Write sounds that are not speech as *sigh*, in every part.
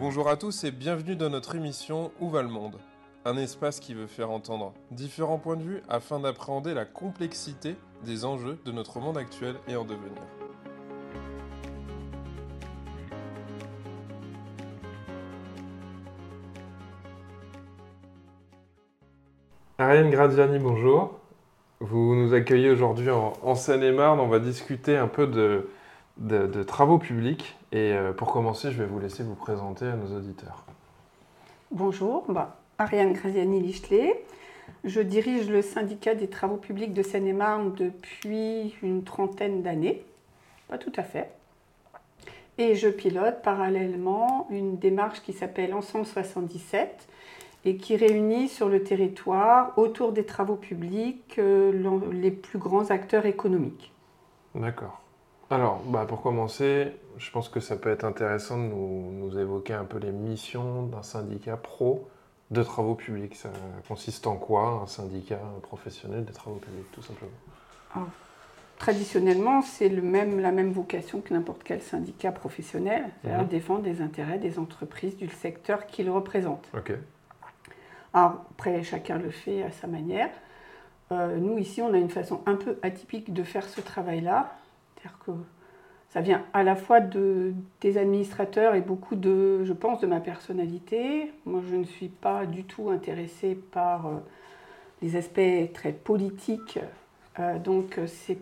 Bonjour à tous et bienvenue dans notre émission Où va le monde? Un espace qui veut faire entendre différents points de vue afin d'appréhender la complexité des enjeux de notre monde actuel et en devenir. Ariane Gradiani, bonjour. Vous nous accueillez aujourd'hui en, Seine-et-Marne. On va discuter un peu de, travaux publics. Et euh, pour commencer, je vais vous laisser vous présenter à nos auditeurs. Bonjour, bah, Ariane Gradiani-Lichelet. Je dirige le syndicat des travaux publics de Seine-et-Marne depuis une trentaine d'années. Pas tout à fait. Et je pilote parallèlement une démarche qui s'appelle Ensemble 77 et qui réunit sur le territoire, autour des travaux publics, euh, les plus grands acteurs économiques. D'accord. Alors, bah, pour commencer, je pense que ça peut être intéressant de nous, évoquer un peu les missions d'un syndicat pro de travaux publics. Ça consiste en quoi un syndicat professionnel des travaux publics, tout simplement? Ah, Traditionnellement, c'est même, la même vocation que n'importe quel syndicat professionnel, c'est-à-dire mhm. défendre les intérêts des entreprises du secteur qu'il représente. Alors, après, chacun le fait à sa manière. Euh, nous, ici, on a une façon un peu atypique de faire ce travail-là. C'est-à-dire que ça vient à la fois de, des administrateurs et beaucoup de, je pense, de ma personnalité. Moi, je ne suis pas du tout intéressée par euh, les aspects très politiques. Euh, donc, c'est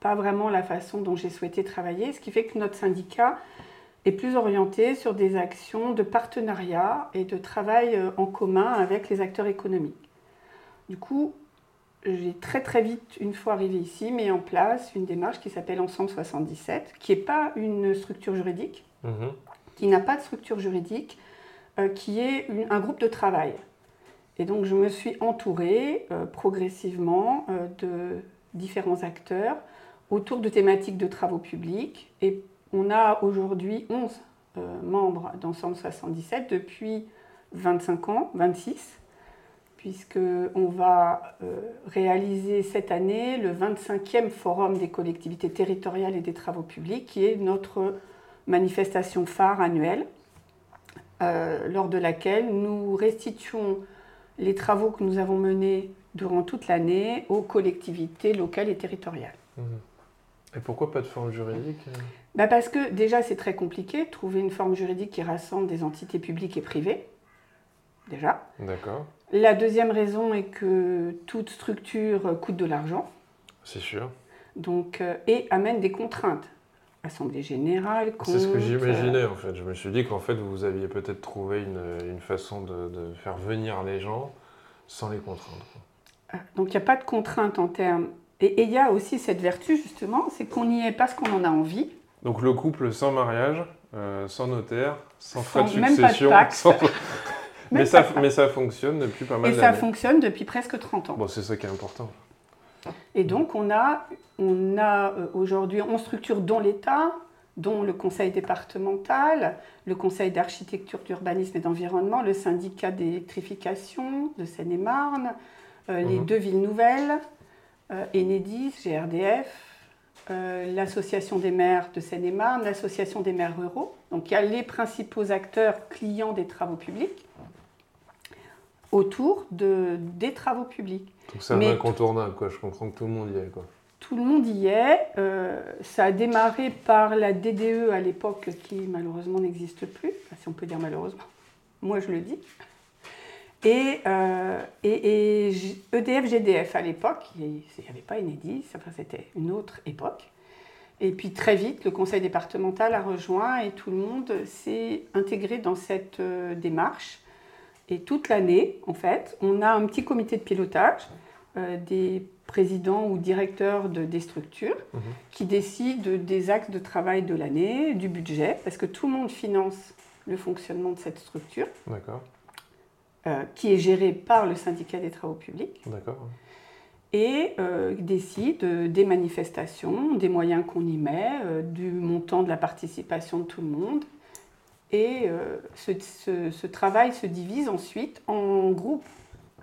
pas vraiment la façon dont j'ai souhaité travailler. Ce qui fait que notre syndicat est plus orienté sur des actions de partenariat et de travail euh, en commun avec les acteurs économiques. Du coup, j'ai très très vite, une fois arrivé ici, mis en place une démarche qui s'appelle Ensemble 77, qui n'est pas une structure juridique, mhm. qui n'a pas de structure juridique, euh, qui est un groupe de travail. Et donc je me suis entourée euh, progressivement de différents acteurs autour de thématiques de travaux publics et on a aujourd'hui 11 euh, membres d'Ensemble 77 depuis 25 ans, 26, puisqu'on va euh, réaliser cette année le 25e Forum des collectivités territoriales et des travaux publics, qui est notre manifestation phare annuelle, euh, lors de laquelle nous restituons les travaux que nous avons menés durant toute l'année aux collectivités locales et territoriales. Mmh. Et pourquoi pas de forme juridique bah Parce que déjà, c'est très compliqué, trouver une forme juridique qui rassemble des entités publiques et privées. Déjà. D'accord. La deuxième raison est que toute structure coûte de l'argent. C'est sûr. Donc, euh, et amène des contraintes. Assemblée générale, C'est ce que j'imaginais en fait. Je me suis dit qu'en fait vous aviez peut-être trouvé une, une façon de, de, faire venir les gens sans les contraindre. Ah, donc il n'y a pas de contraintes en termes et il y a aussi cette vertu, justement, c'est qu'on y est parce qu'on en a envie. Donc le couple sans mariage, euh, sans notaire, sans frais de succession. Même pas de *laughs* mais, ça, mais ça fonctionne depuis pas mal d'années. Et ça fonctionne depuis presque 30 ans. Bon, c'est ça qui est important. Et donc on a, on a euh, aujourd'hui 11 structures dont l'État, dont le conseil départemental, le conseil d'architecture, d'urbanisme et d'environnement, le syndicat d'électrification de Seine-et-Marne, euh, les mhm. deux villes nouvelles, euh, Enedis, GRDF, euh, l'Association des maires de Seine-et-Marne, l'Association des maires ruraux. Donc il y a les principaux acteurs clients des travaux publics autour de, des travaux publics. Donc c'est un incontournable, quoi. je comprends que tout le monde y est. Quoi. Tout le monde y est. Euh, ça a démarré par la DDE à l'époque qui malheureusement n'existe plus, si on peut dire malheureusement. Moi je le dis. Et, euh, et, EDF, GDF à l'époque, il n'y avait pas Enedis, enfin, c'était une autre époque. Et puis très vite, le conseil départemental a rejoint et tout le monde s'est intégré dans cette euh, démarche. Et toute l'année, en fait, on a un petit comité de pilotage euh, des présidents ou directeurs de, des structures mhm. qui décident des axes de travail de l'année, du budget, parce que tout le monde finance le fonctionnement de cette structure. Euh, qui est géré par le syndicat des travaux publics. D'accord. Et euh, décide des manifestations, des moyens qu'on y met, du montant de la participation de tout le monde. Et ce, travail se divise ensuite en groupes,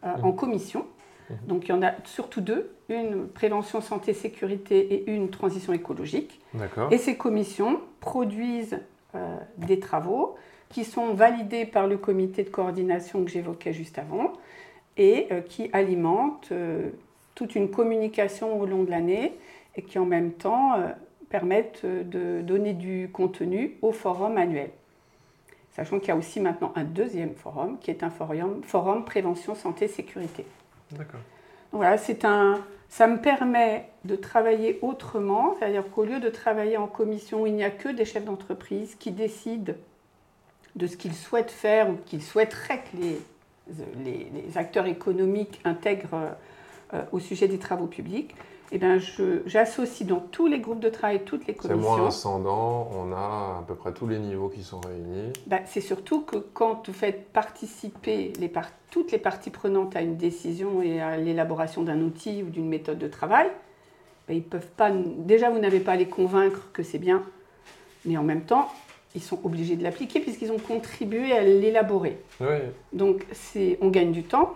en mmh. commissions. Mmh. Donc il y en a surtout deux, une prévention santé sécurité et une transition écologique. Et ces commissions produisent des travaux qui sont validés par le comité de coordination que j'évoquais juste avant et euh, qui alimentent euh, toute une communication au long de l'année et qui en même temps euh, permettent de donner du contenu au forum annuel. Sachant qu'il y a aussi maintenant un deuxième forum qui est un forum, forum prévention santé sécurité. D'accord. Voilà, c'est un, ça me permet de travailler autrement, c'est-à-dire qu'au lieu de travailler en commission, il n'y a que des chefs d'entreprise qui décident de ce qu'ils souhaitent faire ou qu'ils souhaiteraient que les, les, acteurs économiques intègrent euh, au sujet des travaux publics. Eh bien, j'associe dans tous les groupes de travail, toutes les commissions. C'est moins ascendant, on a à peu près tous les niveaux qui sont réunis. Ben, c'est surtout que quand vous faites participer les toutes les parties prenantes à une décision et à l'élaboration d'un outil ou d'une méthode de travail, ben, ils peuvent pas. Déjà, vous n'avez pas à les convaincre que c'est bien, mais en même temps, ils sont obligés de l'appliquer puisqu'ils ont contribué à l'élaborer. Oui. Donc, on gagne du temps,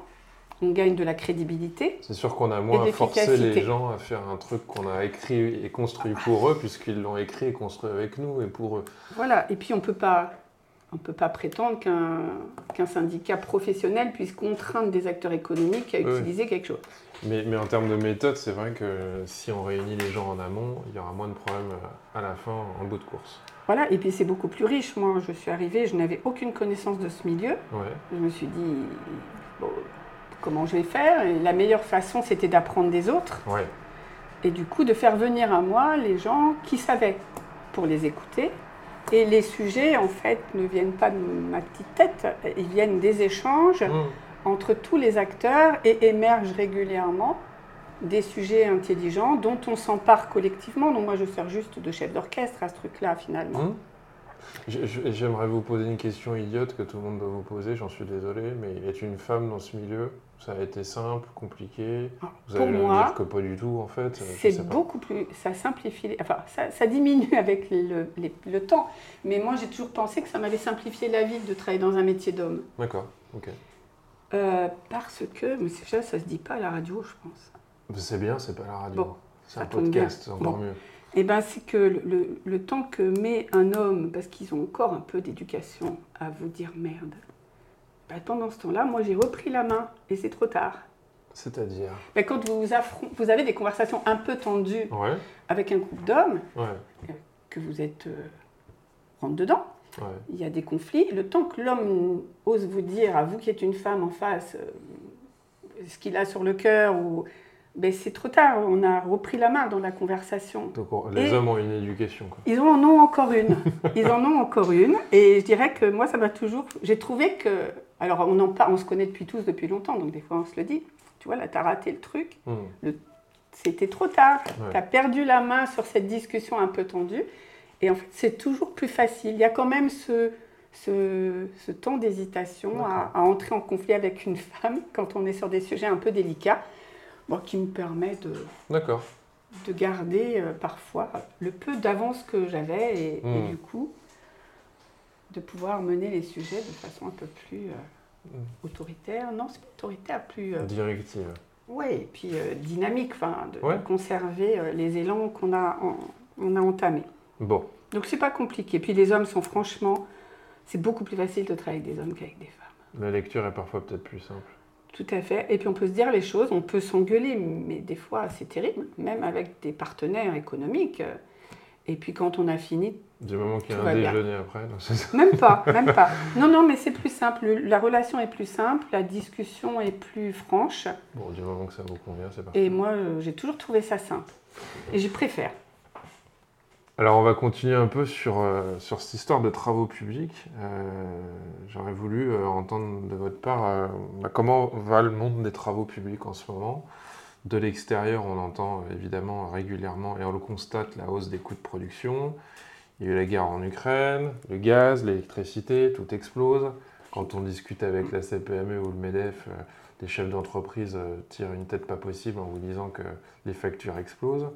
on gagne de la crédibilité. C'est sûr qu'on a moins forcé les gens à faire un truc qu'on a écrit et construit pour eux, puisqu'ils l'ont écrit et construit avec nous et pour eux. Voilà, et puis on peut pas. On ne peut pas prétendre qu'un syndicat professionnel puisse contraindre des acteurs économiques à utiliser quelque chose. Mais, mais, en termes de méthode, c'est vrai que si on réunit les gens en amont, il y aura moins de problèmes à la fin, en bout de course. Voilà, et puis c'est beaucoup plus riche. Moi, je suis arrivée, je n'avais aucune connaissance de ce milieu. Ouais. Je me suis dit, bon, comment je vais faire. Et la meilleure façon, c'était d'apprendre des autres. Et du coup, de faire venir à moi les gens qui savaient pour les écouter. Et les sujets, en fait, ne viennent pas de ma petite tête, ils viennent des échanges mmh. entre tous les acteurs et émergent régulièrement des sujets intelligents dont on s'empare collectivement. Donc moi, je sers juste de chef d'orchestre à ce truc-là, finalement. Mmh. J'aimerais vous poser une question idiote que tout le monde doit vous poser, j'en suis désolé, mais être une femme dans ce milieu, ça a été simple, compliqué Vous allez me dire que pas du tout en fait C'est beaucoup plus, ça simplifie, enfin ça, diminue *laughs* avec le, le temps, mais moi j'ai toujours pensé que ça m'avait simplifié la vie de travailler dans un métier d'homme. D'accord, ok. Euh, parce que, mais ça, ça se dit pas à la radio, je pense. C'est bien, c'est pas à la radio. c'est un podcast, c'est encore mieux. Eh ben, c'est que le, le, temps que met un homme, parce qu'ils ont encore un peu d'éducation, à vous dire merde, ben, pendant ce temps-là, moi j'ai repris la main et c'est trop tard. C'est-à-dire? Ben, Quand vous, vous avez des conversations un peu tendues avec un groupe d'hommes, euh, que vous êtes euh, rentre dedans, il y a des conflits. Le temps que l'homme ose vous dire, à vous qui êtes une femme en face, euh, ce qu'il a sur le cœur ou ben, c'est trop tard, on a repris la main dans la conversation. Donc les hommes ont une éducation. Ils en ont encore une. *laughs* ils en ont encore une. Et je dirais que moi, ça m'a toujours. J'ai trouvé que. Alors, on, en parle, on se connaît depuis tous depuis longtemps, donc des fois on se le dit. Tu vois, là, tu as raté le truc. Hmm. C'était trop tard. Tu as perdu la main sur cette discussion un peu tendue. Et en fait, c'est toujours plus facile. Il y a quand même ce, ce, temps d'hésitation à, à entrer en conflit avec une femme quand on est sur des sujets un peu délicats qui me permet de, de garder euh, parfois le peu d'avance que j'avais et, hmm. du coup de pouvoir mener les sujets de façon un peu plus euh, hmm. autoritaire. Non, c'est autoritaire, plus... Euh, Directive. Oui, et puis dynamique, enfin, de, conserver les élans qu'on a, on a entamés. Bon. Donc c'est pas compliqué. Puis les hommes sont franchement... C'est beaucoup plus facile de travailler avec des hommes qu'avec des femmes. La lecture est parfois peut-être plus simple. Tout à fait. Et puis on peut se dire les choses, on peut s'engueuler, mais des fois c'est terrible, même avec des partenaires économiques. Et puis quand on a fini. Du moment qu'il y a un déjeuner après. Même pas, *laughs* même pas. Non, non, mais c'est plus simple. La relation est plus simple, la discussion est plus franche. Bon, du moment que ça vous convient, c'est parfait. Et moi, euh, j'ai toujours trouvé ça simple. Et j'y préfère. Alors on va continuer un peu sur, euh, cette histoire de travaux publics. Euh, j'aurais voulu euh, entendre de votre part bah, comment va le monde des travaux publics en ce moment? De l'extérieur, on entend évidemment régulièrement et on le constate la hausse des coûts de production. Il y a eu la guerre en Ukraine, le gaz, l'électricité, tout explose. Quand on discute avec la CPME ou le MEDEF, les chefs d'entreprise tirent une tête pas possible en vous disant que les factures explosent.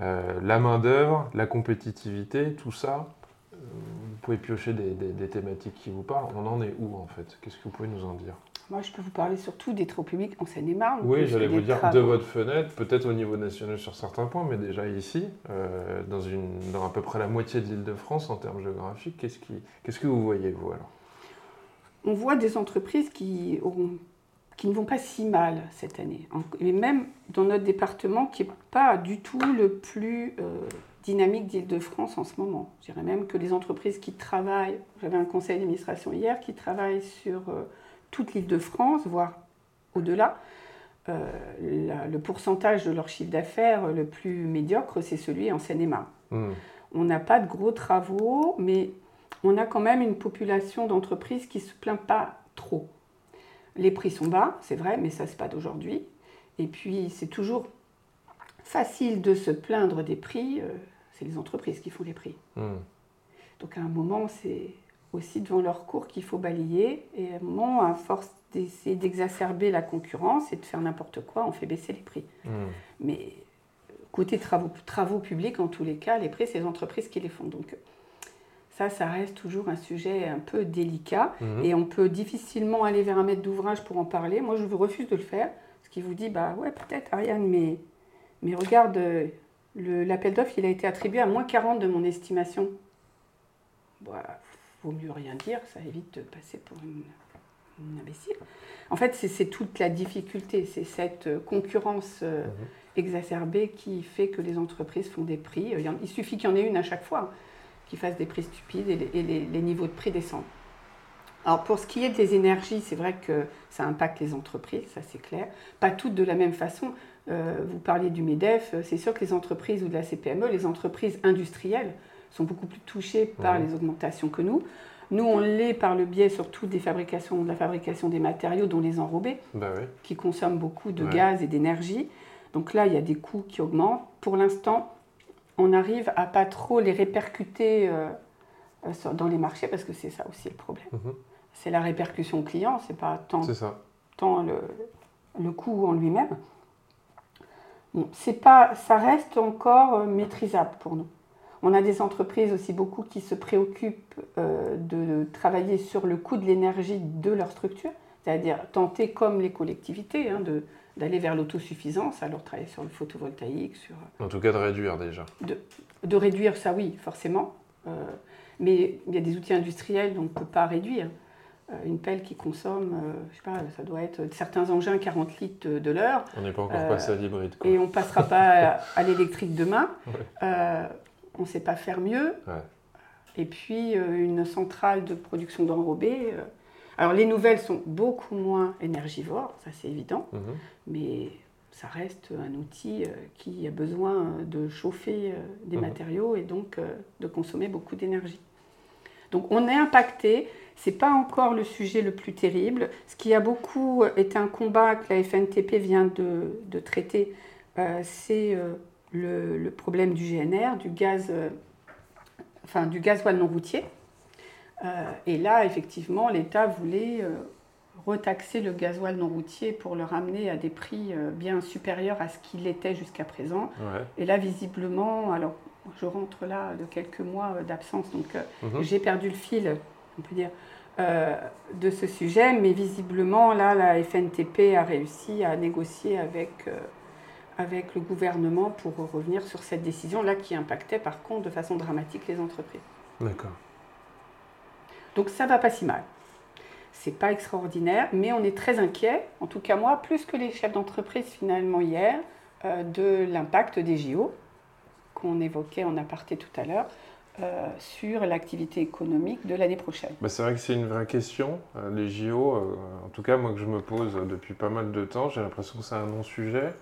Euh, la main-d'œuvre, la compétitivité, tout ça, euh, vous pouvez piocher des, thématiques qui vous parlent. On en est où en fait? Qu'est-ce que vous pouvez nous en dire? Moi, je peux vous parler surtout des travaux publics en Seine-et-Marne. Oui, j'allais vous dire de votre fenêtre, peut-être au niveau national sur certains points, mais déjà ici, euh, dans, une, dans à peu près la moitié de l'île de France en termes géographiques, qu'est-ce, qui, qu'est-ce que vous voyez, vous alors? On voit des entreprises qui, qui ne vont pas si mal cette année. Et même dans notre département, qui n'est pas du tout le plus euh, dynamique d'Île-de-France en ce moment. Je dirais même que les entreprises qui travaillent, j'avais un conseil d'administration hier, qui travaillent sur euh, toute l'Île-de-France, voire au-delà, euh, le pourcentage de leur chiffre d'affaires le plus médiocre, c'est celui en Seine-et-Marne. Hmm. On n'a pas de gros travaux, mais on a quand même une population d'entreprises qui ne se plaint pas trop. Les prix sont bas, c'est vrai, mais ça, c'est pas d'aujourd'hui. Et puis, c'est toujours facile de se plaindre des prix. Euh, c'est les entreprises qui font les prix. Hmm. Donc, à un moment, c'est aussi devant leur cours qu'il faut balayer. Et à un moment, à force d'essayer d'exacerber la concurrence et de faire n'importe quoi, on fait baisser les prix. Hmm. Mais côté travaux, travaux publics, en tous les cas, les prix, c'est les entreprises qui les font. Donc ça, ça reste toujours un sujet un peu délicat. Hmm. Et on peut difficilement aller vers un maître d'ouvrage pour en parler. Moi, je refuse de le faire. Ce qui vous dit, bah ouais, peut-être, Ariane, mais, mais regarde, l'appel d'offres, il a été attribué à moins 40 de mon estimation. Voilà, vaut mieux rien dire, ça évite de passer pour une, imbécile. En fait, c'est toute la difficulté, c'est cette concurrence euh, mhm. exacerbée qui fait que les entreprises font des prix. Il suffit qu'il y en ait une à chaque fois, hein, qui fasse des prix stupides et, les, niveaux de prix descendent. Alors pour ce qui est des énergies, c'est vrai que ça impacte les entreprises, ça c'est clair. Pas toutes de la même façon. Euh, vous parliez du MEDEF, c'est sûr que les entreprises ou de la CPME, les entreprises industrielles, sont beaucoup plus touchés par les augmentations que nous. Nous, on l'est par le biais surtout des fabrications, de la fabrication des matériaux, dont les enrobés, bah qui consomment beaucoup de gaz et d'énergie. Donc là, il y a des coûts qui augmentent. Pour l'instant, on arrive à pas trop les répercuter euh, euh, dans les marchés, parce que c'est ça aussi le problème. Mhm. C'est la répercussion client, c'est pas tant, tant le, le coût en lui-même. Bon, pas, ça reste encore euh, maîtrisable pour nous. On a des entreprises aussi beaucoup qui se préoccupent euh, de travailler sur le coût de l'énergie de leur structure, c'est-à-dire tenter comme les collectivités hein, d'aller vers l'autosuffisance, alors travailler sur le photovoltaïque, sur... En tout cas de réduire déjà. De, réduire ça oui, forcément. Euh, mais il y a des outils industriels dont on ne peut pas réduire. Euh, une pelle qui consomme, je sais pas, ça doit être certains engins 40 litres de, l'heure. On n'est pas encore passé à l'hybride. Et on ne passera pas à, l'électrique demain *laughs* on ne sait pas faire mieux. Et puis, euh, une centrale de production d'enrobés. Euh, alors, les nouvelles sont beaucoup moins énergivores, ça c'est évident, mhm. mais ça reste un outil euh, qui a besoin de chauffer des mhm. matériaux et donc de consommer beaucoup d'énergie. Donc, on est impacté. Ce n'est pas encore le sujet le plus terrible. Ce qui a beaucoup été un combat que la FNTP vient de, traiter, c'est le, problème du GNR, du gaz, euh, enfin du gasoil non routier. Euh, et là, effectivement, l'État voulait euh, retaxer le gasoil non routier pour le ramener à des prix bien supérieurs à ce qu'il était jusqu'à présent. Et là, visiblement, alors je rentre là de quelques mois d'absence, donc mhm. j'ai perdu le fil, on peut dire, de ce sujet, mais visiblement, là, la FNTP a réussi à négocier avec avec le gouvernement pour revenir sur cette décision-là qui impactait par contre de façon dramatique les entreprises. D'accord. Donc ça va pas si mal. C'est pas extraordinaire, mais on est très inquiet, en tout cas moi, plus que les chefs d'entreprise finalement hier, euh, de l'impact des JO qu'on évoquait en aparté tout à l'heure. Euh, sur l'activité économique de l'année prochaine bah, C'est vrai que c'est une vraie question. Euh, les JO, en tout cas moi que je me pose depuis pas mal de temps, j'ai l'impression que c'est un non-sujet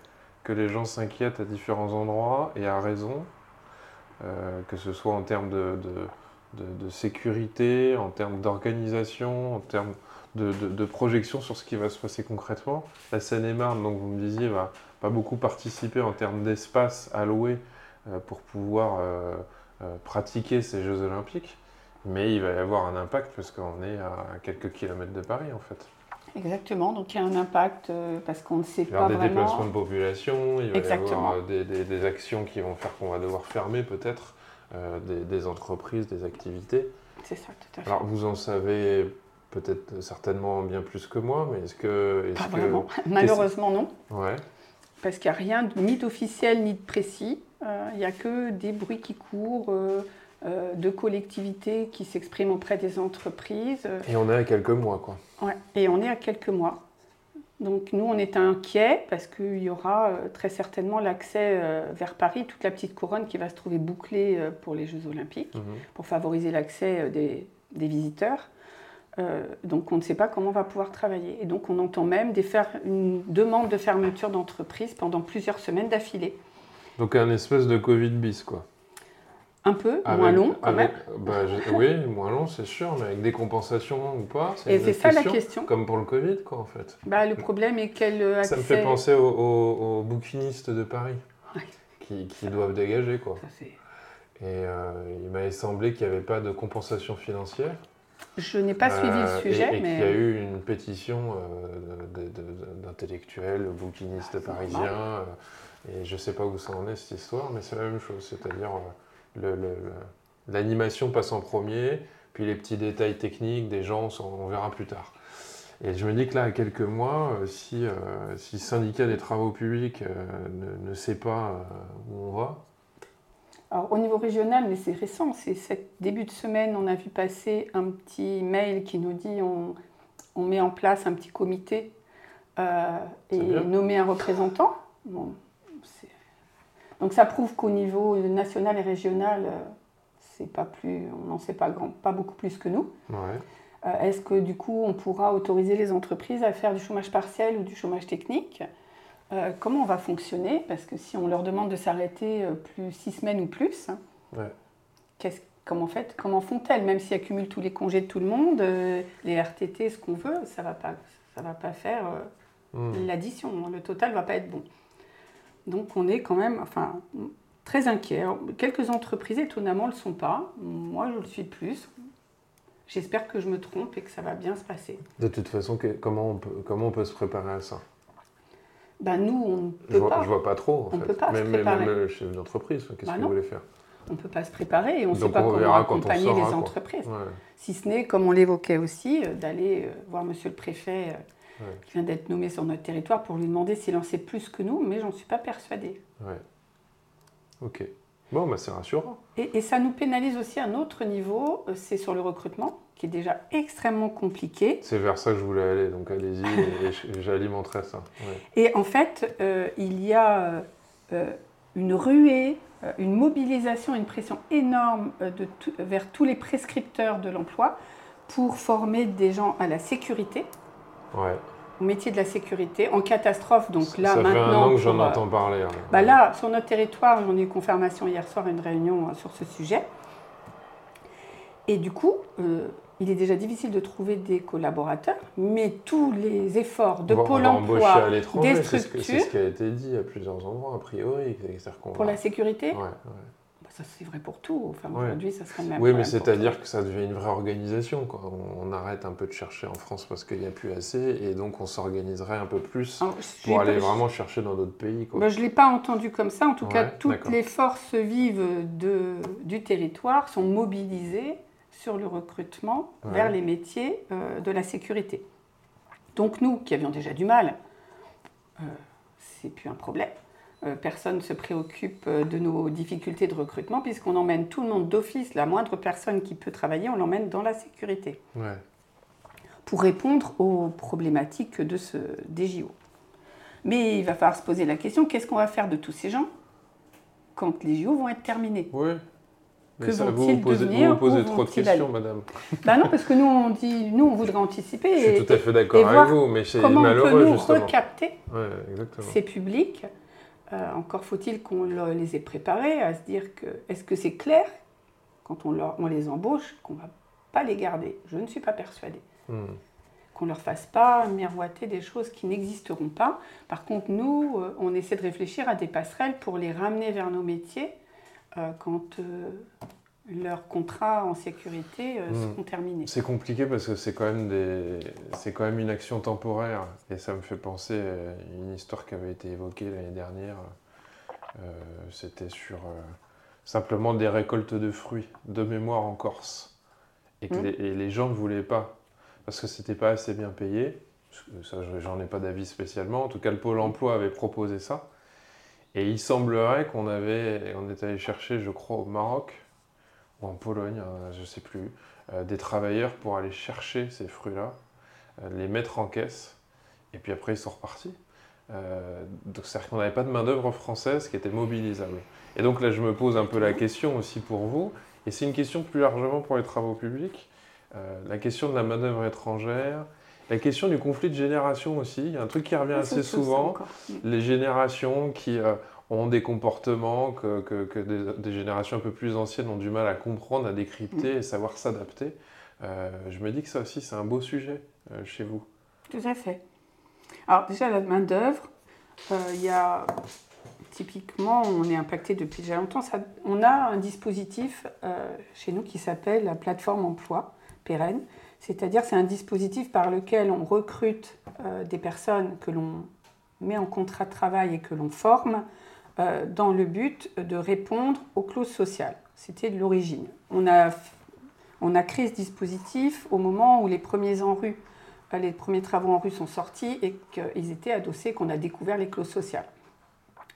que les gens s'inquiètent à différents endroits et à raison, que ce soit en termes de, sécurité, en termes d'organisation, en termes de, projection sur ce qui va se passer concrètement. La Seine-et-Marne, donc vous me disiez, va pas beaucoup participer en termes d'espace alloué euh, pour pouvoir euh, pratiquer ces Jeux Olympiques, mais il va y avoir un impact parce qu'on est à quelques kilomètres de Paris en fait. Exactement, donc il y a un impact euh, parce qu'on ne sait pas. Il y des déplacements de population, il va y avoir euh, des, actions qui vont faire qu'on va devoir fermer peut-être euh, des, entreprises, des activités. C'est ça, tout à fait. Alors vous en savez peut-être certainement bien plus que moi, mais est-ce que... Pas vraiment. *laughs* Malheureusement, non. Ouais. Parce qu'il n'y a rien, ni d'officiel, ni de précis. Euh, il n'y a que des bruits qui courent, euh, de collectivités qui s'expriment auprès des entreprises. Et on est à quelques mois, quoi. Ouais, et on est à quelques mois. Donc nous, on est inquiets parce qu'il y aura très certainement l'accès vers Paris, toute la petite couronne qui va se trouver bouclée pour les Jeux olympiques, mhm. pour favoriser l'accès des, des, visiteurs. donc on ne sait pas comment on va pouvoir travailler. Et donc on entend même des faire une demande de fermeture d'entreprise pendant plusieurs semaines d'affilée. Donc un espèce de Covid bis, quoi. Un peu, moins long quand même. Bah, oui, moins long, c'est sûr, mais avec des compensations ou pas Et c'est ça la question. Comme pour le Covid, quoi, en fait. Bah, le problème est qu'elle accès... Ça me fait penser aux, bouquinistes de Paris, qui, doivent dégager, quoi. Et euh, il m'avait semblé qu'il n'y avait pas de compensation financière. Je n'ai pas suivi le euh, sujet, et, mais... qu'il y a eu une pétition euh, d'intellectuels, bouquinistes ah, parisiens... Et je ne sais pas où ça en est cette histoire, mais c'est la même chose. C'est-à-dire euh, l'animation passe en premier, puis les petits détails techniques des gens, on verra plus tard. Et je me dis que là, à quelques mois, euh, si, euh, si le syndicat des travaux publics ne, ne, sait pas où on va. Alors, au niveau régional, mais c'est récent, c'est cet début de semaine, on a vu passer un petit mail qui nous dit on, on met en place un petit comité et nommer un représentant. Bon, donc ça prouve qu'au niveau national et régional, euh, c'est pas plus, on n'en sait pas, grand, pas beaucoup plus que nous. Euh, est-ce que du coup on pourra autoriser les entreprises à faire du chômage partiel ou du chômage technique? Euh, Comment on va fonctionner? Parce que si on leur demande de s'arrêter plus six semaines ou plus, comment, fait, comment font-elles? Même s'ils accumulent tous les congés de tout le monde, les RTT, ce qu'on veut, ça ne va, pas, ça va pas faire hmm. l'addition. Le total ne va pas être bon. Donc on est quand même enfin, très inquiet. quelques entreprises, étonnamment, ne le sont pas. Moi, je le suis plus. J'espère que je me trompe et que ça va bien se passer. De toute façon, comment on peut, comment on peut se préparer à ça? Ben nous, on ne peut je vois, pas. Je vois pas trop. En on fait. peut pas même, se préparer. Même le chef d'entreprise, qu'est-ce bah que vous voulez faire? On ne peut pas se préparer et on ne sait pas comment accompagner les entreprises. Si ce n'est, comme on l'évoquait aussi, euh, d'aller euh, voir monsieur le préfet euh, qui vient d'être nommé sur notre territoire pour lui demander s'il en sait plus que nous, mais j'en suis pas persuadée. Ouais. Ok. Bon, bah c'est rassurant. Et, ça nous pénalise aussi à un autre niveau, euh, c'est sur le recrutement, qui est déjà extrêmement compliqué. C'est vers ça que je voulais aller, donc allez-y et, *laughs* j'alimenterai ça. Et en fait, euh, il y a euh, une ruée, une mobilisation, une pression énorme de vers tous les prescripteurs de l'emploi pour former des gens à la sécurité, au métier de la sécurité, en catastrophe. Donc là, ça maintenant. fait un an que j'en euh, entends parler. Hein. Bah là, sur notre territoire, j'en ai eu confirmation hier soir, une réunion euh, sur ce sujet. Et du coup, euh, il est déjà difficile de trouver des collaborateurs, mais tous les efforts de Pôle emploi, des structures. C'est ce, qui a été dit à plusieurs endroits, a priori. Pour la sécurité ouais, ça c'est vrai pour tout. Enfin, aujourd'hui, ça serait même. Oui, mais c'est-à-dire que ça devient une vraie organisation. Quoi. On, arrête un peu de chercher en France parce qu'il n'y a plus assez, et donc on s'organiserait un peu plus pour aller vraiment chercher dans d'autres pays. Quoi. Bah, je ne l'ai pas entendu comme ça. En tout cas, toutes les forces vives de, du territoire sont mobilisées sur le recrutement vers les métiers euh, de la sécurité. Donc nous, qui avions déjà du mal, euh, c'est plus un problème. Euh, personne ne se préoccupe euh, de nos difficultés de recrutement puisqu'on emmène tout le monde d'office, la moindre personne qui peut travailler, on l'emmène dans la sécurité. Pour répondre aux problématiques de ce DJO. Mais il va falloir se poser la question, qu'est-ce qu'on va faire de tous ces gens quand les JO vont être terminés? Oui. que vont-ils devenir Vous vous posez trop de questions, madame. Ben non, parce que nous, on dit, nous, on voudrait anticiper. Je suis tout à fait d'accord avec vous, mais c'est malheureux, on peut nous justement. recapter ces publics euh, encore faut-il qu'on les ait préparés à se dire que est-ce que c'est clair quand on, on les embauche qu'on ne va pas les garder? Je ne suis pas persuadée. Hmm. Qu'on ne leur fasse pas miroiter des choses qui n'existeront pas. Par contre, nous, euh, on essaie de réfléchir à des passerelles pour les ramener vers nos métiers euh, quand leurs contrats en sécurité euh, hmm. seront terminés. C'est compliqué parce que c'est quand, même des... quand même une action temporaire et ça me fait penser à une histoire qui avait été évoquée l'année dernière. Euh, c'était sur euh, simplement des récoltes de fruits de mémoire en Corse et, que hmm. les, et les, gens ne voulaient pas parce que c'était pas assez bien payé. Ça, j'en ai pas d'avis spécialement. En tout cas, le Pôle emploi avait proposé ça. Et il semblerait qu'on avait, on est allé chercher, je crois, au Maroc ou en Pologne, hein, je ne sais plus, euh, des travailleurs pour aller chercher ces fruits-là, euh, les mettre en caisse, et puis après ils sont repartis. Euh, donc c'est-à-dire qu'on n'avait pas de main-d'œuvre française qui était mobilisable. Et donc là, je me pose un peu la question aussi pour vous, et c'est une question plus largement pour les travaux publics, la question de la main-d'œuvre étrangère, la question du conflit de génération aussi, il y a un truc qui revient assez souvent, les générations qui euh, ont des comportements que, que, des, générations un peu plus anciennes ont du mal à comprendre, à décrypter mm. et savoir s'adapter. Euh, je me dis que ça aussi, c'est un beau sujet euh, chez vous. Tout à fait. Alors déjà, la main-d'œuvre, il y a typiquement, on est impacté depuis déjà longtemps. Ça, on a un dispositif chez nous qui s'appelle la plateforme emploi pérenne c'est-à-dire c'est un dispositif par lequel on recrute euh, des personnes que l'on met en contrat de travail et que l'on forme euh, dans le but de répondre aux clauses sociales. C'était de l'origine. On a, on a créé ce dispositif au moment où les premiers euh, les premiers travaux en rue sont sortis et qu'ils étaient adossés, qu'on a découvert les clauses sociales.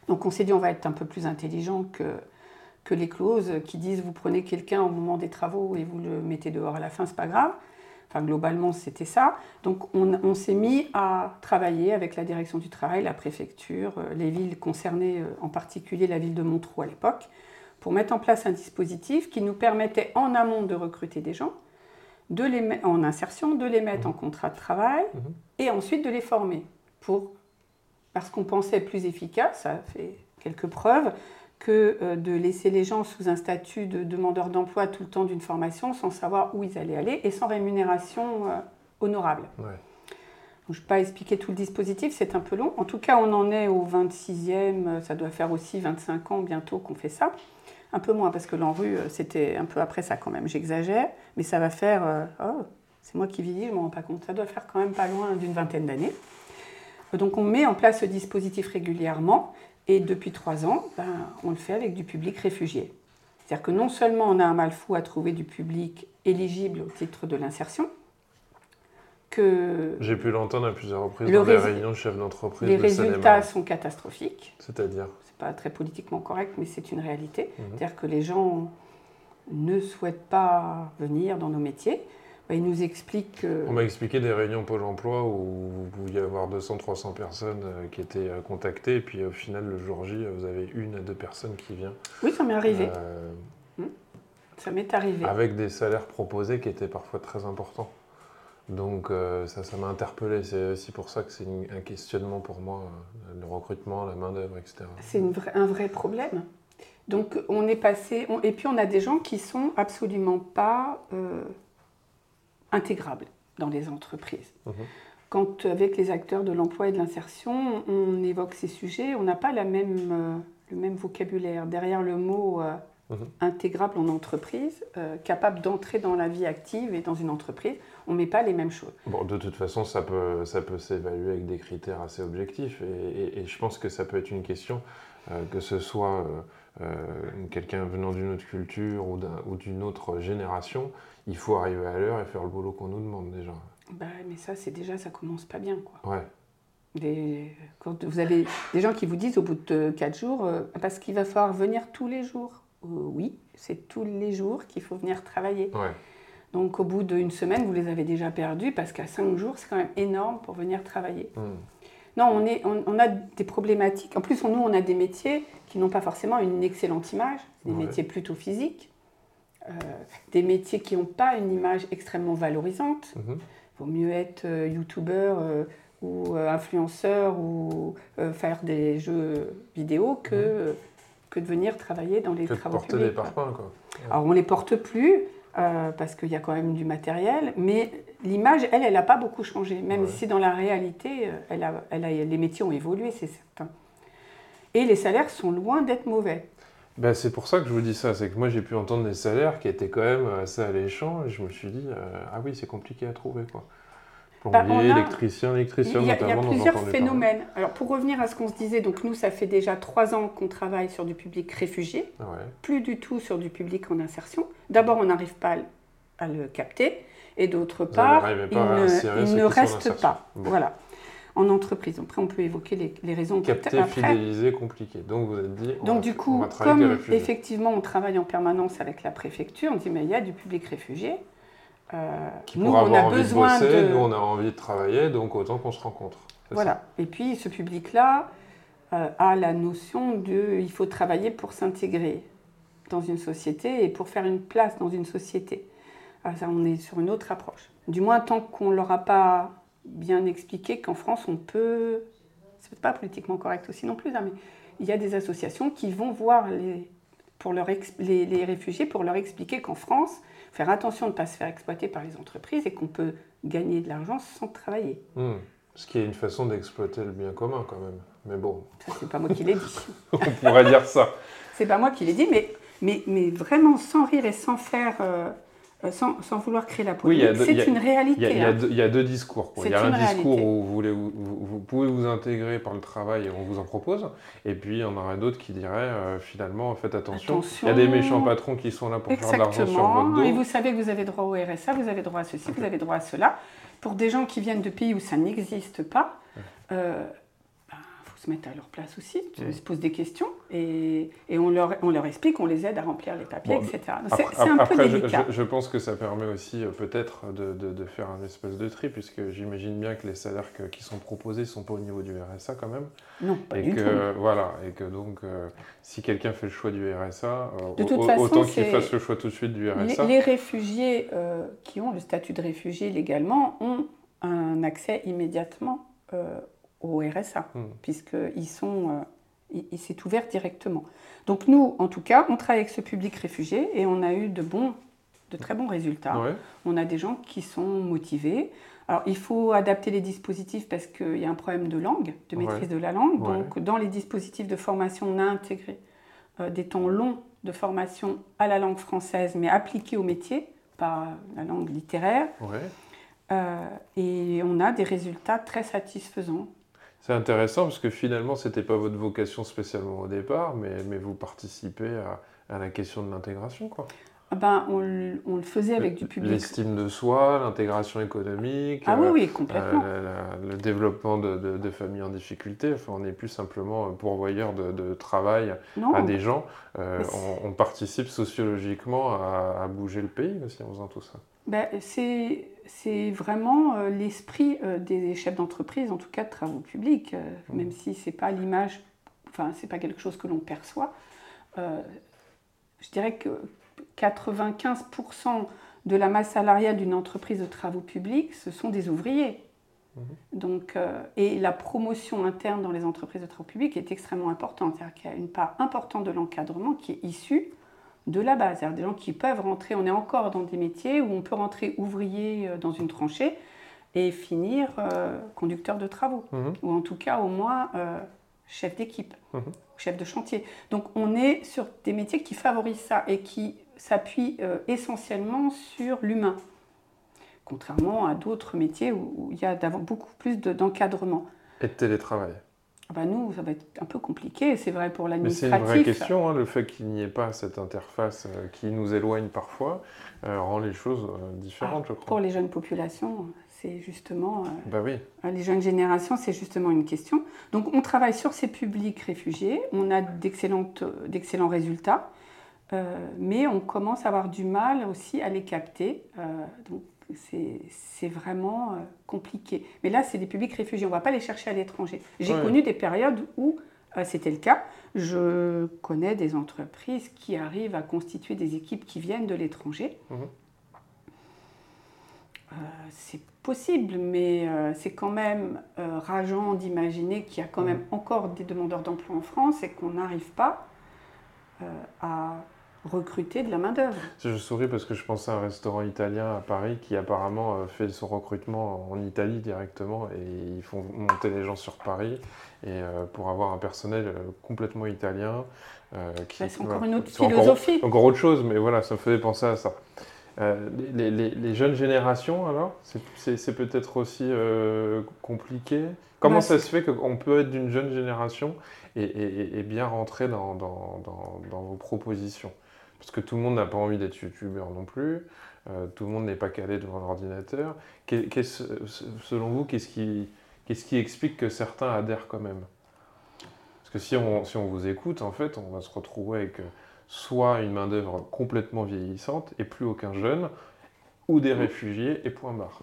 Donc on s'est dit on va être un peu plus intelligent que, que les clauses qui disent vous prenez quelqu'un au moment des travaux et vous le mettez dehors à la fin, c'est pas grave. Enfin, globalement, c'était ça. Donc, on, s'est mis à travailler avec la direction du travail, la préfecture, euh, les villes concernées, euh, en particulier la ville de Montreux à l'époque, pour mettre en place un dispositif qui nous permettait en amont de recruter des gens, de les en insertion, de les mettre en contrat de travail mhm. et ensuite de les former. Pour, parce qu'on pensait plus efficace, ça fait quelques preuves, que euh, de laisser les gens sous un statut de demandeur d'emploi tout le temps d'une formation sans savoir où ils allaient aller et sans rémunération euh, honorable. je ne vais pas expliquer tout le dispositif, c'est un peu long. En tout cas, on en est au 26e, euh, ça doit faire aussi 25 ans bientôt qu'on fait ça. Un peu moins parce que l'enrue, c'était un peu après ça quand même, j'exagère, mais ça va faire... oh, c'est moi qui vieillis, je ne me rends pas compte. Ça doit faire quand même pas loin d'une vingtaine d'années. Donc on met en place ce dispositif régulièrement et depuis trois ans, ben, on le fait avec du public réfugié. C'est-à-dire que non seulement on a un mal fou à trouver du public éligible au titre de l'insertion, que... J'ai pu l'entendre à plusieurs reprises dans les réunions de chefs d'entreprise. Les résultats sont catastrophiques. C'est-à-dire C'est pas très politiquement correct, mais c'est une réalité. Mhm. C'est-à-dire que les gens ne souhaitent pas venir dans nos métiers. Bah, il nous explique On m'a expliqué des réunions Pôle emploi où vous pouviez avoir 200-300 personnes euh, qui étaient euh, contactées, et puis au final, le jour J, vous avez une à deux personnes qui viennent. Oui, ça m'est arrivé. Euh, hmm. Ça m'est arrivé. Avec des salaires proposés qui étaient parfois très importants. Donc ça, ça m'a interpellé. C'est aussi pour ça que c'est un questionnement pour moi, le recrutement, la main-d'œuvre, etc. C'est un vrai problème. Donc on est passé. et puis on a des gens qui sont absolument pas intégrable dans les entreprises. Mhm. Quand, avec les acteurs de l'emploi et de l'insertion, on évoque ces sujets, on n'a pas la même, euh, le même vocabulaire. Derrière le mot euh, mhm. intégrable en entreprise, euh, capable d'entrer dans la vie active et dans une entreprise, on ne met pas les mêmes choses. Bon, de toute façon, ça peut, ça peut s'évaluer avec des critères assez objectifs. Et, et, je pense que ça peut être une question, que ce soit quelqu'un venant d'une autre culture ou d'une autre génération, il faut arriver à l'heure et faire le boulot qu'on nous demande déjà. Bah, mais ça, c'est déjà, ça commence pas bien. Quoi. Ouais. Des, quand vous avez des gens qui vous disent au bout de 4 jours, euh, parce qu'il va falloir venir tous les jours. Euh, oui, c'est tous les jours qu'il faut venir travailler. Ouais. Donc au bout d'une semaine, vous les avez déjà perdus parce qu'à 5 jours, c'est quand même énorme pour venir travailler. Hmm. Non, on, est, on, a des problématiques. En plus, nous, on a des métiers qui n'ont pas forcément une excellente image, des métiers plutôt physiques. Euh, des métiers qui n'ont pas une image extrêmement valorisante. Il mhm. vaut mieux être euh, youtubeur euh, ou influenceur ou faire des jeux vidéo que, que de venir travailler dans les que travaux de porter des parpaings, quoi. Alors on ne les porte plus parce qu'il y a quand même du matériel, mais l'image, elle, elle n'a pas beaucoup changé, même si dans la réalité, elle a, elle a, les métiers ont évolué, c'est certain. Et les salaires sont loin d'être mauvais. Ben, c'est pour ça que je vous dis ça, c'est que moi j'ai pu entendre des salaires qui étaient quand même assez alléchants et je me suis dit, euh, ah oui, c'est compliqué à trouver. Quoi. Plombier, électricien, électricien notamment. Il y a plusieurs phénomènes. Alors pour revenir à ce qu'on se disait, donc nous ça fait déjà trois ans qu'on travaille sur du public réfugié, plus du tout sur du public en insertion. D'abord on n'arrive pas à le capter et d'autre part, à ne, insertion. pas. Bon. Voilà. En entreprise. Après, on peut évoquer les, les raisons. Capter, Après, fidéliser, compliquer. Donc vous êtes dit, on donc va, du coup, comme effectivement on travaille en permanence avec la préfecture, on dit mais il y a du public réfugié. Euh, Qui nous, on avoir a envie de besoin bosser, de nous on a envie de travailler, donc autant qu'on se rencontre. Voilà. Et puis ce public-là euh, a la notion de il faut travailler pour s'intégrer dans une société et pour faire une place dans une société. Alors ça, on est sur une autre approche. Du moins tant qu'on leur a pas bien expliqué qu'en France on peut, c'est peut-être pas politiquement correct aussi non plus, hein, mais il y a des associations qui vont voir les, pour leur ex- les, les réfugiés pour leur expliquer qu'en France, faire attention de ne pas se faire exploiter par les entreprises et qu'on peut gagner de l'argent sans travailler. Hmm. Ce qui est une façon d'exploiter le bien commun quand même. Mais bon, Ça, c'est pas moi qui l'ai dit. *laughs* on pourrait dire ça. C'est pas moi qui l'ai dit, mais, mais, mais vraiment sans rire et sans faire, euh, sans, sans vouloir créer la polémique, c'est une réalité. il y a hein. deux, il y a deux discours. Il y a un discours où vous, voulez, vous, vous pouvez vous intégrer par le travail et on vous en propose. Et puis il y en aurait d'autres qui diraient euh, finalement faites attention. Il y a des méchants patrons qui sont là pour faire de l'argent sur votre Exactement. dos. Et vous savez que vous avez droit au RSA, vous avez droit à ceci, vous avez droit à cela. Pour des gens qui viennent de pays où ça n'existe pas, euh, se mettre à leur place aussi, Ouais. se pose des questions et, et on, leur, on leur explique, on les aide à remplir les papiers, Bon, etc. C'est un après, peu je, délicat. je- je pense que ça permet aussi euh, peut-être de, de- de faire un espèce de tri, puisque j'imagine bien que les salaires que- qui sont proposés ne sont pas au niveau du RSA quand même. Non, pas et du que, tout. Voilà, et que donc, euh, si quelqu'un fait le choix du RSA, euh, De toute au- façon, autant qu'il fasse le choix tout de suite du Les, RSA. les réfugiés euh, qui ont le statut de réfugié légalement ont un accès immédiatement euh, au RSA, Hmm. puisqu'ils sont, euh, il, il s'est ouvert directement. Donc nous, en tout cas, on travaille avec ce public réfugié et on a eu de bons, de très bons résultats. Ouais. On a des gens qui sont motivés. Alors, il faut adapter les dispositifs parce qu'il y a un problème de langue, de Ouais. maîtrise de la langue. Ouais. Donc, dans les dispositifs de formation, on a intégré euh, des temps longs de formation à la langue française, mais appliqués au métier, pas la langue littéraire. Euh, et on a des résultats très satisfaisants. C'est intéressant parce que finalement, ce n'était pas votre vocation spécialement au départ, mais, mais vous participez à, à la question de l'intégration. quoi. Ah Ben, on, le- on le faisait avec du public. L'estime de soi, l'intégration économique, Ah oui, euh, oui, complètement. euh, la- la- le développement de, de- de familles en difficulté. Enfin, on n'est plus simplement pourvoyeur de, de travail non, à des gens. Euh, on participe sociologiquement à, à bouger le pays aussi en faisant tout ça. Ben, c'est, vraiment euh, l'esprit euh, des chefs d'entreprise, en tout cas de travaux publics, euh, Mhm. même si c'est pas l'image, enfin c'est pas quelque chose que l'on perçoit. Je dirais que 95% de la masse salariale d'une entreprise de travaux publics, ce sont des ouvriers. Mhm. Donc, et la promotion interne dans les entreprises de travaux publics est extrêmement importante. C'est-à-dire qu'il y a une part importante de l'encadrement qui est issue de la base. C'est-à-dire des gens qui peuvent rentrer, on est encore dans des métiers où on peut rentrer ouvrier euh, dans une tranchée et finir euh, conducteur de travaux, Mhm. ou en tout cas au moins euh, chef d'équipe, Mhm. chef de chantier. Donc on est sur des métiers qui favorisent ça et qui s'appuient euh, essentiellement sur l'humain, contrairement à d'autres métiers où, où il y a beaucoup plus de- d'encadrement. Et de télétravail. Ah bah nous, ça va être un peu compliqué, c'est vrai pour Mais c'est l'administratif. une vraie question, hein, le fait qu'il n'y ait pas cette interface euh, qui nous éloigne parfois euh, rend les choses euh, différentes, je Pour crois. les jeunes populations, c'est justement, Bah oui. les jeunes générations, c'est justement une question. Donc on travaille sur ces publics réfugiés, on a d'excellents résultats, mais on commence à avoir du mal aussi à les capter. donc c'est vraiment euh, compliqué. Mais là, c'est des publics réfugiés, on ne va pas les chercher à l'étranger. J'ai Ouais. connu des périodes où euh, c'était le cas. Je connais des entreprises qui arrivent à constituer des équipes qui viennent de l'étranger. Mhm. Euh, c'est possible, mais euh, c'est quand même rageant d'imaginer qu'il y a quand même encore des demandeurs d'emploi en France et qu'on n'arrive pas à recruter de la main-d'œuvre. Je souris parce que je pensais à un restaurant italien à Paris qui apparemment euh, fait son recrutement en Italie directement et ils font monter les gens sur Paris et euh, pour avoir un personnel euh, complètement italien. qui, Bah, c'est voilà. encore une autre encore- philosophie. Encore, autre chose, mais voilà, ça me faisait penser à ça. Euh, les, les- les jeunes générations, alors, c'est- peut-être aussi euh, compliqué. Comment Bah, ça se fait qu'on peut être d'une jeune génération et, et- et bien rentrer dans, dans- dans- dans vos propositions? Parce que tout le monde n'a pas envie d'être youtubeur non plus. Euh, tout le monde n'est pas calé devant l'ordinateur. selon vous, qu'est-ce qui, qui, explique que certains adhèrent quand même? Parce que si on, si on vous écoute, en fait, on va se retrouver avec euh, soit une main-d'œuvre complètement vieillissante et plus aucun jeune, ou des réfugiés et point barre.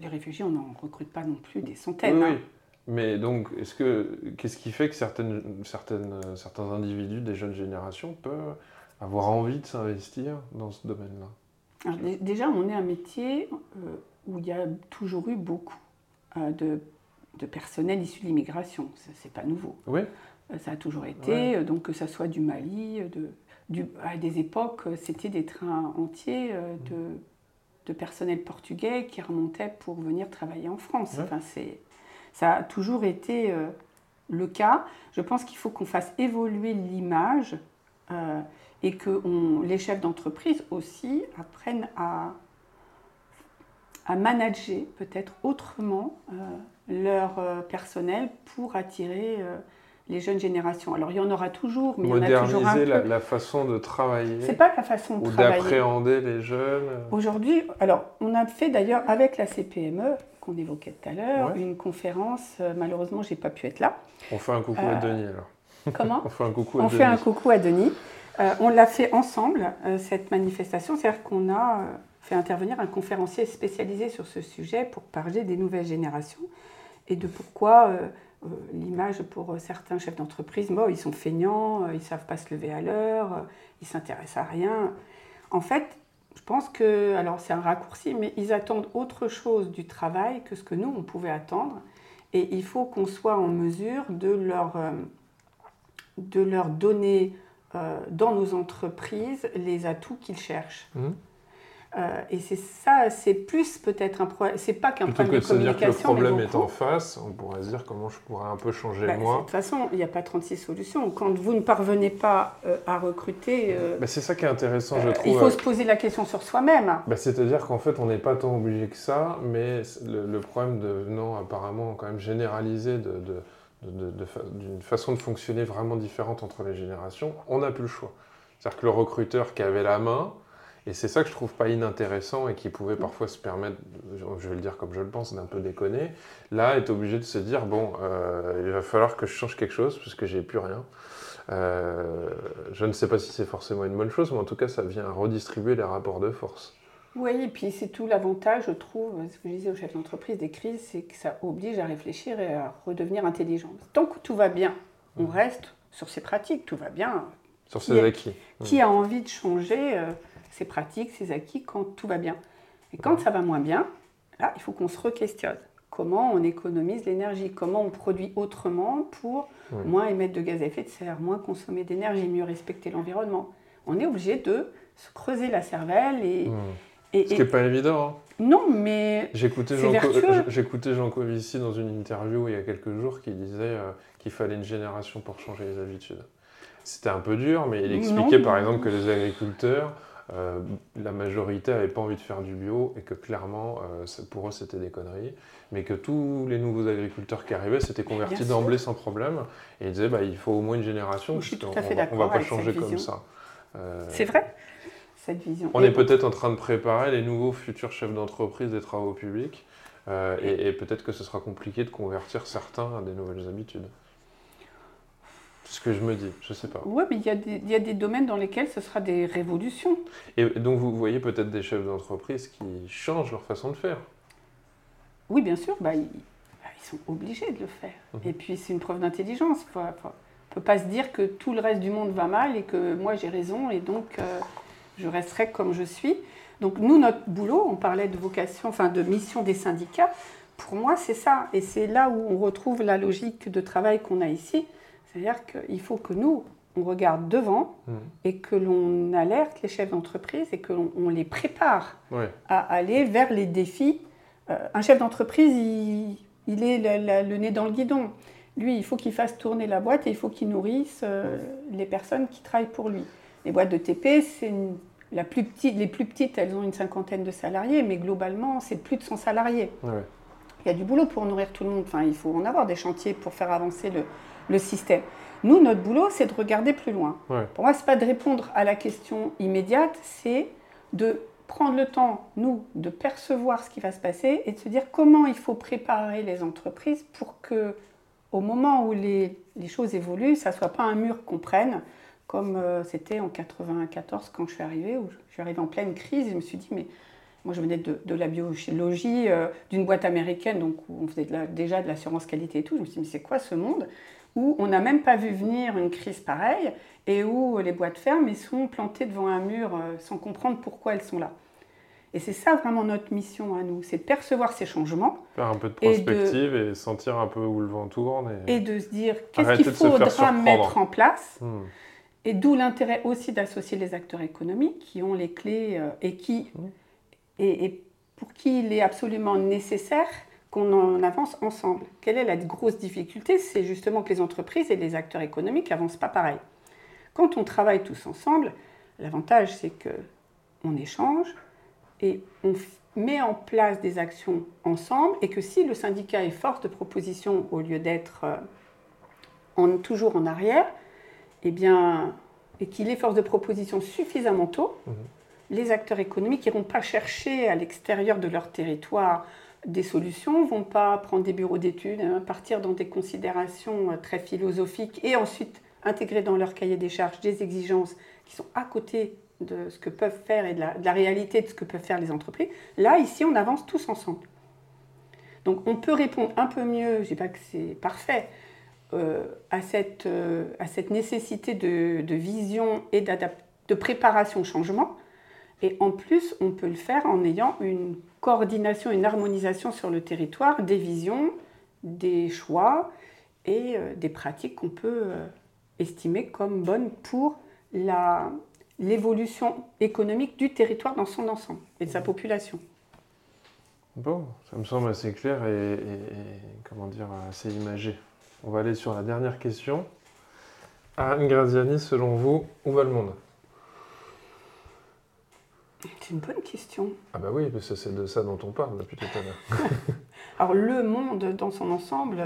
Les réfugiés, on n'en recrute pas non plus des centaines. Oui, hein. Mais donc, est-ce que qu'est-ce qui fait que certaines, certaines, certains individus des jeunes générations peuvent avoir envie de s'investir dans ce domaine-là déjà, on est un métier euh, où il y a toujours eu beaucoup euh, de, de, personnel issu de l'immigration. Ce n'est pas nouveau. Oui. Euh, ça a toujours été, donc que ça soit du Mali, de, du, à des époques, c'était des trains entiers de, de, personnel portugais qui remontaient pour venir travailler en France. Enfin, ça a toujours été le cas. Je pense qu'il faut qu'on fasse évoluer l'image et que les chefs d'entreprise aussi apprennent à, à manager peut-être autrement euh, leur euh, personnel pour attirer euh, les jeunes générations. Alors il y en aura toujours, mais il y en a toujours un la, la façon de travailler. C'est pas la façon de ou d'appréhender les jeunes. Aujourd'hui, alors on a fait d'ailleurs avec la CPME qu'on évoquait tout à l'heure une conférence. malheureusement, j'ai pas pu être là. On fait un coucou à Denis alors. Comment *laughs* On fait un coucou à On fait un coucou à Denis. Euh, on l'a fait ensemble, euh, cette manifestation, c'est-à-dire qu'on a euh, fait intervenir un conférencier spécialisé sur ce sujet pour parler des nouvelles générations et de pourquoi l'image pour certains chefs d'entreprise, bon, ils sont feignants, ils ne savent pas se lever à l'heure, ils s'intéressent à rien. En fait, je pense que, alors c'est un raccourci, mais ils attendent autre chose du travail que ce que nous, on pouvait attendre. Et il faut qu'on soit en mesure de leur, de leur donner euh, dans nos entreprises les atouts qu'ils cherchent. Mmh. Euh, et c'est ça, c'est plus peut-être un problème. C'est pas qu'un problème de communication. Dire que le problème est en face, on pourrait se dire comment je pourrais un peu changer bah, moi. De toute façon, il n'y a pas 36 solutions. Quand vous ne parvenez pas euh, à recruter. Bah, c'est ça qui est intéressant, je trouve. Il faut se poser la question sur soi-même. Bah, c'est-à-dire qu'en fait, on n'est pas tant obligé que ça, mais le, problème de, non, apparemment, quand même généralisé de d'une façon de fonctionner vraiment différente entre les générations, on n'a plus le choix. C'est-à-dire que le recruteur qui avait la main, et c'est ça que je trouve pas inintéressant et qui pouvait parfois se permettre, je vais le dire comme je le pense, d'un peu déconner, là est obligé de se dire bon, euh, il va falloir que je change quelque chose puisque j'ai plus rien. Euh, je ne sais pas si c'est forcément une bonne chose, mais en tout cas ça vient redistribuer les rapports de force. Oui, et puis c'est tout l'avantage, je trouve, ce que je disais au chef d'entreprise des crises, c'est que ça oblige à réfléchir et à redevenir intelligent. Tant que tout va bien, on reste sur ses pratiques, tout va bien. Sur ses acquis. Qui a envie de changer euh, ses pratiques, ses acquis quand tout va bien Et quand ça va moins bien, là, il faut qu'on se re-questionne. Comment on économise l'énergie? Comment on produit autrement pour moins émettre de gaz à effet de serre, moins consommer d'énergie, mieux respecter l'environnement? On est obligé de se creuser la cervelle et, ce qui n'est pas évident. Hein. Non, mais. J'écoutais Jean, Jean Covici dans une interview il y a quelques jours qui disait euh, qu'il fallait une génération pour changer les habitudes. C'était un peu dur, mais il expliquait par exemple que les agriculteurs, euh, la majorité n'avait pas envie de faire du bio et que clairement, euh, pour eux, c'était des conneries. Mais que tous les nouveaux agriculteurs qui arrivaient s'étaient convertis d'emblée sans problème. Et il disait bah, il faut au moins une génération. Je suis tout à fait d'accord. On ne va pas changer comme ça. C'est vrai vision. On est peut-être en train de préparer les nouveaux futurs chefs d'entreprise des travaux publics euh, et, peut-être que ce sera compliqué de convertir certains à des nouvelles habitudes. C'est ce que je me dis, je ne sais pas. Oui, mais il y, y, a des domaines dans lesquels ce sera des révolutions. Et donc vous voyez peut-être des chefs d'entreprise qui changent leur façon de faire Oui, bien sûr, bah, ils, bah, sont obligés de le faire. Mhm. Et puis c'est une preuve d'intelligence. On ne peut pas se dire que tout le reste du monde va mal et que moi j'ai raison et donc euh, je resterai comme je suis. Donc nous, notre boulot, on parlait de vocation, enfin de mission des syndicats, pour moi c'est ça. Et c'est là où on retrouve la logique de travail qu'on a ici. C'est-à-dire qu'il faut que nous, on regarde devant mmh. et que l'on alerte les chefs d'entreprise et que l'on les prépare à aller vers les défis. Euh, un chef d'entreprise, il, est le, nez dans le guidon. Lui, il faut qu'il fasse tourner la boîte et il faut qu'il nourrisse euh, les personnes qui travaillent pour lui. Les boîtes de TP, c'est la plus petite, les plus petites, elles ont une cinquantaine de salariés, mais globalement, c'est plus de 100 salariés. Il y a du boulot pour nourrir tout le monde. Enfin, il faut en avoir des chantiers pour faire avancer le, système. Nous, notre boulot, c'est de regarder plus loin. Pour moi, ce n'est pas de répondre à la question immédiate, c'est de prendre le temps, nous, de percevoir ce qui va se passer et de se dire comment il faut préparer les entreprises pour que, au moment où les, choses évoluent, ça ne soit pas un mur qu'on prenne, comme euh, c'était en 94 quand je suis arrivée, où je suis arrivée en pleine crise, je me suis dit, mais moi, je venais de, la biologie, euh, d'une boîte américaine, donc où on faisait déjà de l'assurance qualité et tout. Je me suis dit, mais c'est quoi ce monde où on n'a même pas vu venir une crise pareille et où les boîtes ferment et sont plantées devant un mur euh, sans comprendre pourquoi elles sont là? Et c'est ça vraiment notre mission à nous, c'est de percevoir ces changements. Faire un peu de prospective et, sentir un peu où le vent tourne. Et, de se dire qu'est-ce qu'il faudra mettre en place. Hmm. Et d'où l'intérêt aussi d'associer les acteurs économiques qui ont les clés euh, et, qui, et, pour qui il est absolument nécessaire qu'on en avance ensemble. Quelle est la grosse difficulté? C'est justement que les entreprises et les acteurs économiques n'avancent pas pareil. Quand on travaille tous ensemble, l'avantage c'est que on échange, et on met en place des actions ensemble et que si le syndicat est force de proposition au lieu d'être euh, toujours en arrière, eh bien, et qu'il est force de proposition suffisamment tôt, mhm. les acteurs économiques n'iront pas chercher à l'extérieur de leur territoire des solutions, vont pas prendre des bureaux d'études, hein, partir dans des considérations euh, très philosophiques et ensuite intégrer dans leur cahier des charges des exigences qui sont à côté de ce que peuvent faire et de la, réalité de ce que peuvent faire les entreprises. Là, ici, on avance tous ensemble. Donc on peut répondre un peu mieux, je ne dis pas que c'est parfait, euh, à, cette, euh, à cette nécessité de, vision et de préparation au changement. Et en plus, on peut le faire en ayant une coordination, une harmonisation sur le territoire des visions, des choix et euh, des pratiques qu'on peut estimer comme bonnes pour l'évolution économique du territoire dans son ensemble et de sa population. Bon, ça me semble assez clair et, comment dire, assez imagé. On va aller sur la dernière question. Anne Graziani, selon vous, où va le monde? C'est une bonne question. Ah bah oui, parce que c'est de ça dont on parle depuis tout à l'heure. *laughs* Alors le monde dans son ensemble,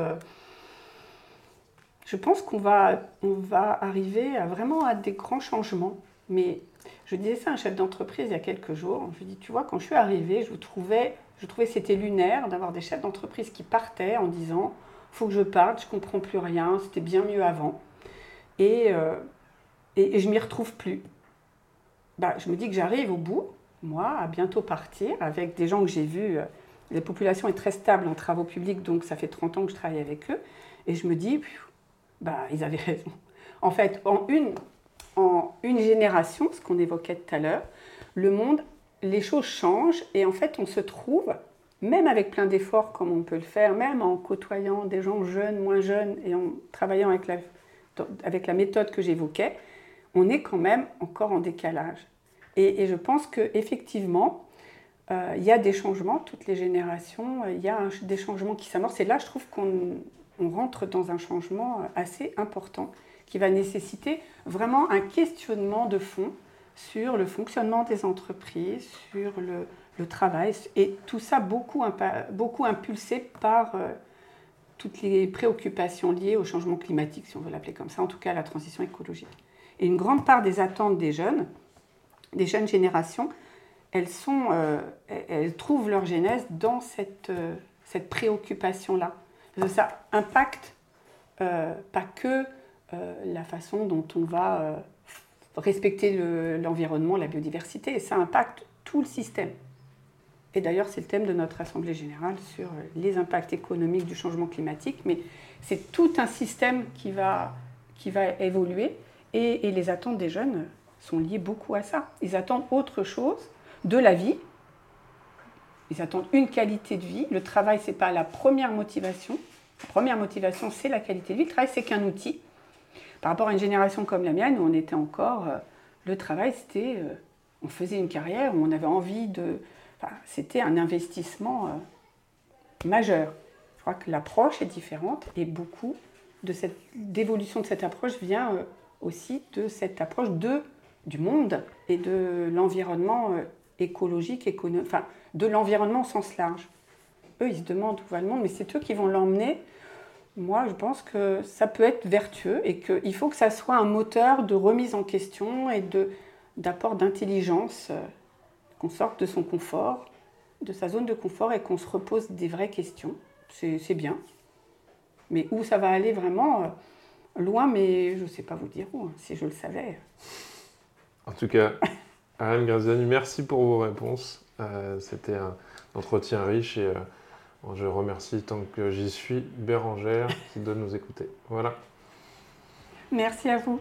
je pense qu'on va, on va arriver à vraiment à des grands changements. Mais je disais ça à un chef d'entreprise il y a quelques jours. Je lui dis, tu vois, quand je suis arrivée, je trouvais, je trouvais c'était lunaire d'avoir des chefs d'entreprise qui partaient en disant, faut que je parte, je comprends plus rien, c'était bien mieux avant. Et, euh, et, je m'y retrouve plus. Bah, je me dis que j'arrive au bout, moi, à bientôt partir avec des gens que j'ai vus. Euh, la population est très stable en travaux publics, donc ça fait 30 ans que je travaille avec eux. Et je me dis, bah, ils avaient raison. En fait, en une, en une génération, ce qu'on évoquait tout à l'heure, le monde, les choses changent et en fait on se trouve, même avec plein d'efforts comme on peut le faire, même en côtoyant des gens jeunes, moins jeunes et en travaillant avec la, méthode que j'évoquais, on est quand même encore en décalage. Et, je pense qu'effectivement, euh, il y a des changements, toutes les générations, il y a des changements qui s'amorcent. Et là, je trouve qu'on rentre dans un changement assez important qui va nécessiter vraiment un questionnement de fond sur le fonctionnement des entreprises, sur le, travail, et tout ça beaucoup, beaucoup impulsé par euh, toutes les préoccupations liées au changement climatique, si on veut l'appeler comme ça, en tout cas la transition écologique. Et une grande part des attentes des jeunes, des jeunes générations, elles, sont, euh, elles trouvent leur genèse dans cette, euh, cette préoccupation-là. Ça impacte pas que la façon dont on va respecter l'environnement, la biodiversité, ça impacte tout le système. Et d'ailleurs, c'est le thème de notre Assemblée générale sur euh, les impacts économiques du changement climatique, mais c'est tout un système qui va, qui va évoluer, et, et les attentes des jeunes sont liées beaucoup à ça. Ils attendent autre chose de la vie, ils attendent une qualité de vie. Le travail, ce n'est pas la première motivation. La première motivation, c'est la qualité de vie. Le travail, c'est qu'un outil. Par rapport à une génération comme la mienne, où on était encore, euh, le travail, c'était, euh, on faisait une carrière, où on avait envie de, c'était un investissement euh, majeur. Je crois que l'approche est différente et beaucoup de cette d'évolution de cette approche vient aussi de cette approche de du monde et de l'environnement écologique, économique, enfin de l'environnement au sens large. Eux, ils se demandent où va le monde, mais c'est eux qui vont l'emmener moi, je pense que ça peut être vertueux et qu'il faut que ça soit un moteur de remise en question et d'apport d'intelligence, euh, qu'on sorte de son confort, de sa zone de confort et qu'on se repose des vraies questions. C'est bien. Mais où ça va aller vraiment euh, loin, mais je ne sais pas vous dire où, hein, si je le savais. En tout cas, *laughs* Anne Graziani, merci pour vos réponses. Euh, c'était un entretien riche et je remercie tant que j'y suis Bérangère qui doit nous écouter. Voilà. Merci à vous.